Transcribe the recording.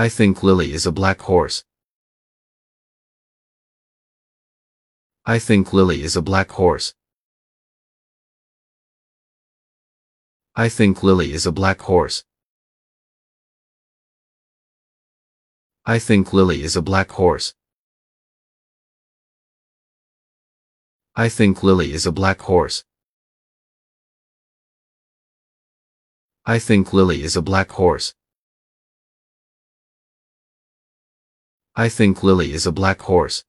I think Lily is a black horse. I think Lily is a black horse. I think Lily is a black horse. I think Lily is a black horse. I think Lily is a black horse. I think Lily is a black horse. I think Lily is a black horse.